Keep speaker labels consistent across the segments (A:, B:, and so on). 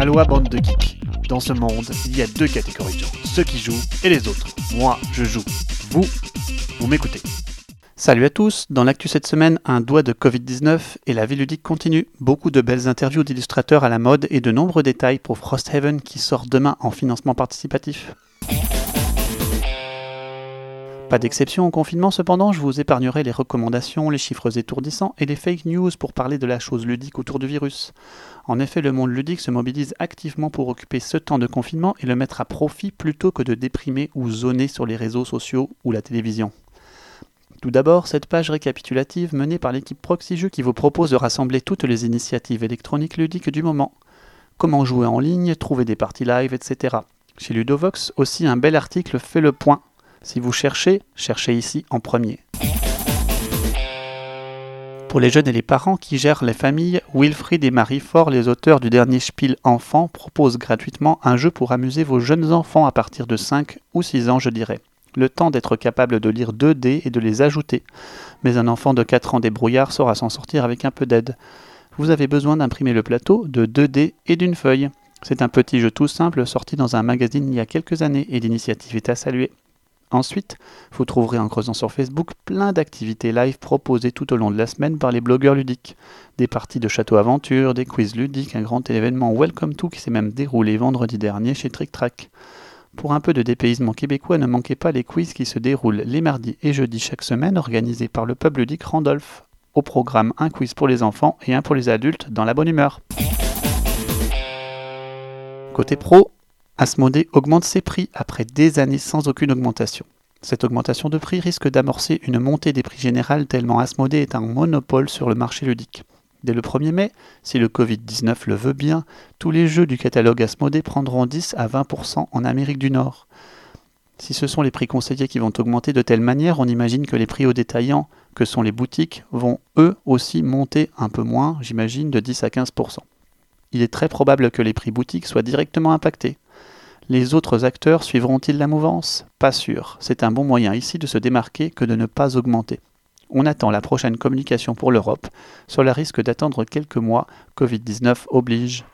A: Aloha bande de geeks. Dans ce monde, il y a deux catégories de gens, ceux qui jouent et les autres. Moi, je joue. Vous, vous m'écoutez. Salut à tous, dans l'actu cette semaine, un doigt de Covid-19 et la vie ludique continue. Beaucoup de belles interviews d'illustrateurs à la mode et de nombreux détails pour Frosthaven qui sort demain en financement participatif. Pas d'exception au confinement cependant, je vous épargnerai les recommandations, les chiffres étourdissants et les fake news pour parler de la chose ludique autour du virus. En effet, le monde ludique se mobilise activement pour occuper ce temps de confinement et le mettre à profit plutôt que de déprimer ou zoner sur les réseaux sociaux ou la télévision. Tout d'abord, cette page récapitulative menée par l'équipe Proxy Jeux qui vous propose de rassembler toutes les initiatives électroniques ludiques du moment. Comment jouer en ligne, trouver des parties live, etc. Chez Ludovox, aussi un bel article fait le point si vous cherchez, cherchez ici en premier. Pour les jeunes et les parents qui gèrent les familles, Wilfried et Marie Fort, les auteurs du dernier Spiel Enfant, proposent gratuitement un jeu pour amuser vos jeunes enfants à partir de 5 ou 6 ans, je dirais. Le temps d'être capable de lire 2 dés et de les ajouter. Mais un enfant de 4 ans débrouillard saura s'en sortir avec un peu d'aide. Vous avez besoin d'imprimer le plateau, de 2 dés et d'une feuille. C'est un petit jeu tout simple sorti dans un magazine il y a quelques années et l'initiative est à saluer. Ensuite, vous trouverez en creusant sur Facebook plein d'activités live proposées tout au long de la semaine par les blogueurs ludiques. Des parties de château aventure, des quiz ludiques, un grand événement Welcome to qui s'est même déroulé vendredi dernier chez Trick Track. Pour un peu de dépaysement québécois, ne manquez pas les quiz qui se déroulent les mardis et jeudis chaque semaine organisés par le pub ludique Randolph. Au programme, un quiz pour les enfants et un pour les adultes dans la bonne humeur. Côté pro, Asmodée augmente ses prix après des années sans aucune augmentation. Cette augmentation de prix risque d'amorcer une montée des prix générales tellement Asmodée est un monopole sur le marché ludique. Dès le 1er mai, si le Covid-19 le veut bien, tous les jeux du catalogue Asmodée prendront 10 à 20% en Amérique du Nord. Si ce sont les prix conseillés qui vont augmenter de telle manière, on imagine que les prix aux détaillants, que sont les boutiques, vont eux aussi monter un peu moins, j'imagine, de 10 à 15%. Il est très probable que les prix boutiques soient directement impactés. Les autres acteurs suivront-ils la mouvance? Pas sûr. C'est un bon moyen ici de se démarquer que de ne pas augmenter. On attend la prochaine communication pour l'Europe. Cela risque d'attendre quelques mois. Covid-19 oblige.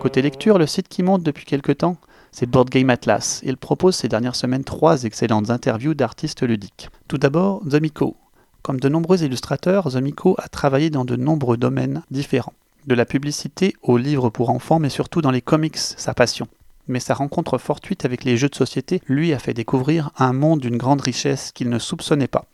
A: Côté lecture, le site qui monte depuis quelques temps, c'est Board Game Atlas. Il propose ces dernières semaines trois excellentes interviews d'artistes ludiques. Tout d'abord, Zomico. Comme de nombreux illustrateurs, Zomico a travaillé dans de nombreux domaines différents de la publicité aux livres pour enfants, mais surtout dans les comics, sa passion. Mais sa rencontre fortuite avec les jeux de société lui a fait découvrir un monde d'une grande richesse qu'il ne soupçonnait pas.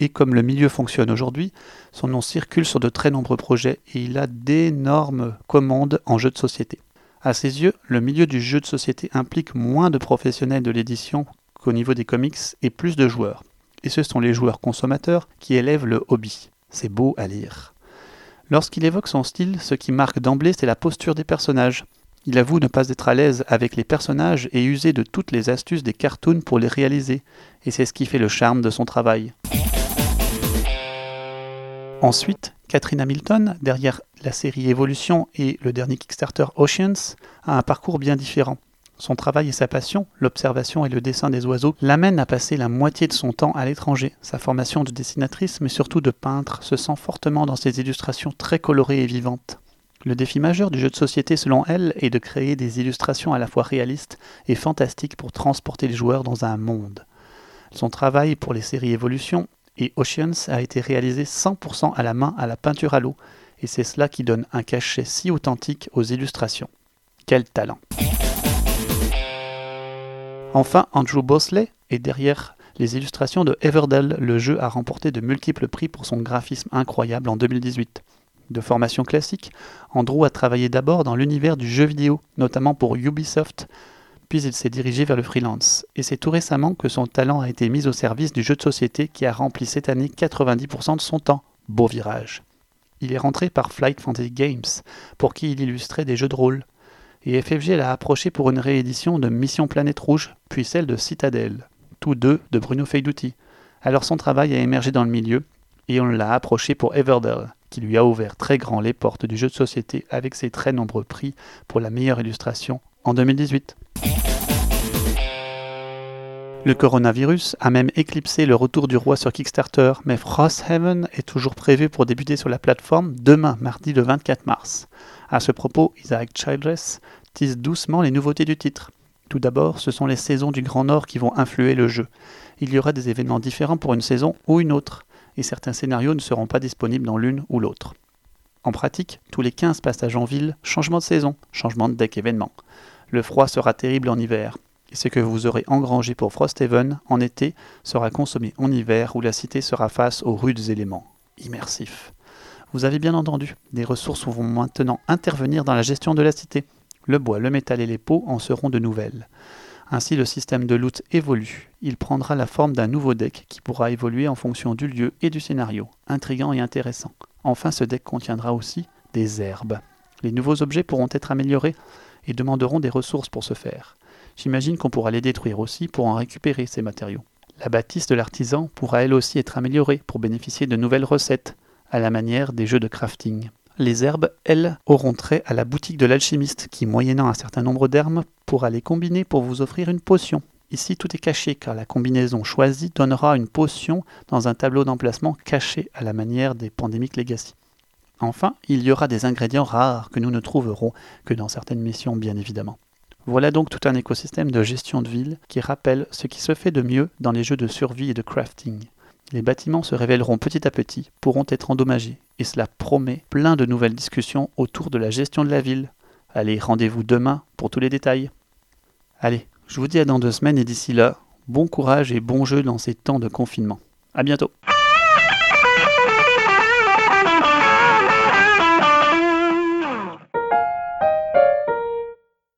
A: Et comme le milieu fonctionne aujourd'hui, son nom circule sur de très nombreux projets et il a d'énormes commandes en jeux de société. À ses yeux, le milieu du jeu de société implique moins de professionnels de l'édition qu'au niveau des comics et plus de joueurs. Et ce sont les joueurs consommateurs qui élèvent le hobby. C'est beau à lire. Lorsqu'il évoque son style, ce qui marque d'emblée, c'est la posture des personnages. Il avoue ne pas être à l'aise avec les personnages et user de toutes les astuces des cartoons pour les réaliser, et c'est ce qui fait le charme de son travail. Ensuite, Catherine Hamilton, derrière la série Evolution et le dernier Kickstarter Oceans, a un parcours bien différent. Son travail et sa passion, l'observation et le dessin des oiseaux, l'amènent à passer la moitié de son temps à l'étranger. Sa formation de dessinatrice, mais surtout de peintre, se sent fortement dans ses illustrations très colorées et vivantes. Le défi majeur du jeu de société, selon elle, est de créer des illustrations à la fois réalistes et fantastiques pour transporter les joueurs dans un monde. Son travail pour les séries Evolution et Oceans a été réalisé 100% à la main à la peinture à l'eau, et c'est cela qui donne un cachet si authentique aux illustrations. Quel talent! Enfin, Andrew Bosley est derrière les illustrations de Everdell. Le jeu a remporté de multiples prix pour son graphisme incroyable en 2018. De formation classique, Andrew a travaillé d'abord dans l'univers du jeu vidéo, notamment pour Ubisoft, puis il s'est dirigé vers le freelance. Et c'est tout récemment que son talent a été mis au service du jeu de société qui a rempli cette année 90% de son temps. Beau virage. Il est rentré par Flight Fantasy Games, pour qui il illustrait des jeux de rôle et FFG l'a approché pour une réédition de Mission Planète Rouge, puis celle de Citadel, tous deux de Bruno Feiduti. Alors son travail a émergé dans le milieu, et on l'a approché pour Everdell, qui lui a ouvert très grand les portes du jeu de société avec ses très nombreux prix pour la meilleure illustration en 2018. Le coronavirus a même éclipsé le retour du roi sur Kickstarter, mais Frosthaven est toujours prévu pour débuter sur la plateforme demain, mardi le 24 mars. À ce propos, Isaac Childress tease doucement les nouveautés du titre. Tout d'abord, ce sont les saisons du Grand Nord qui vont influer le jeu. Il y aura des événements différents pour une saison ou une autre, et certains scénarios ne seront pas disponibles dans l'une ou l'autre. En pratique, tous les 15 passages en ville, changement de saison, changement de deck événement. Le froid sera terrible en hiver, et ce que vous aurez engrangé pour Frosthaven en été sera consommé en hiver où la cité sera face aux rudes éléments. Immersif. Vous avez bien entendu, des ressources vont maintenant intervenir dans la gestion de la cité. Le bois, le métal et les peaux en seront de nouvelles. Ainsi, le système de loot évolue. Il prendra la forme d'un nouveau deck qui pourra évoluer en fonction du lieu et du scénario. Intrigant et intéressant. Enfin, ce deck contiendra aussi des herbes. Les nouveaux objets pourront être améliorés et demanderont des ressources pour ce faire. J'imagine qu'on pourra les détruire aussi pour en récupérer ces matériaux. La bâtisse de l'artisan pourra elle aussi être améliorée pour bénéficier de nouvelles recettes, à la manière des jeux de crafting. Les herbes, elles, auront trait à la boutique de l'alchimiste qui, moyennant un certain nombre d'herbes, pourra les combiner pour vous offrir une potion. Ici, tout est caché car la combinaison choisie donnera une potion dans un tableau d'emplacement caché à la manière des Pandemic Legacy. Enfin, il y aura des ingrédients rares que nous ne trouverons que dans certaines missions, bien évidemment. Voilà donc tout un écosystème de gestion de ville qui rappelle ce qui se fait de mieux dans les jeux de survie et de crafting. Les bâtiments se révéleront petit à petit, pourront être endommagés, et cela promet plein de nouvelles discussions autour de la gestion de la ville. Allez, rendez-vous demain pour tous les détails. Allez, je vous dis à dans deux semaines et d'ici là, bon courage et bon jeu dans ces temps de confinement. A bientôt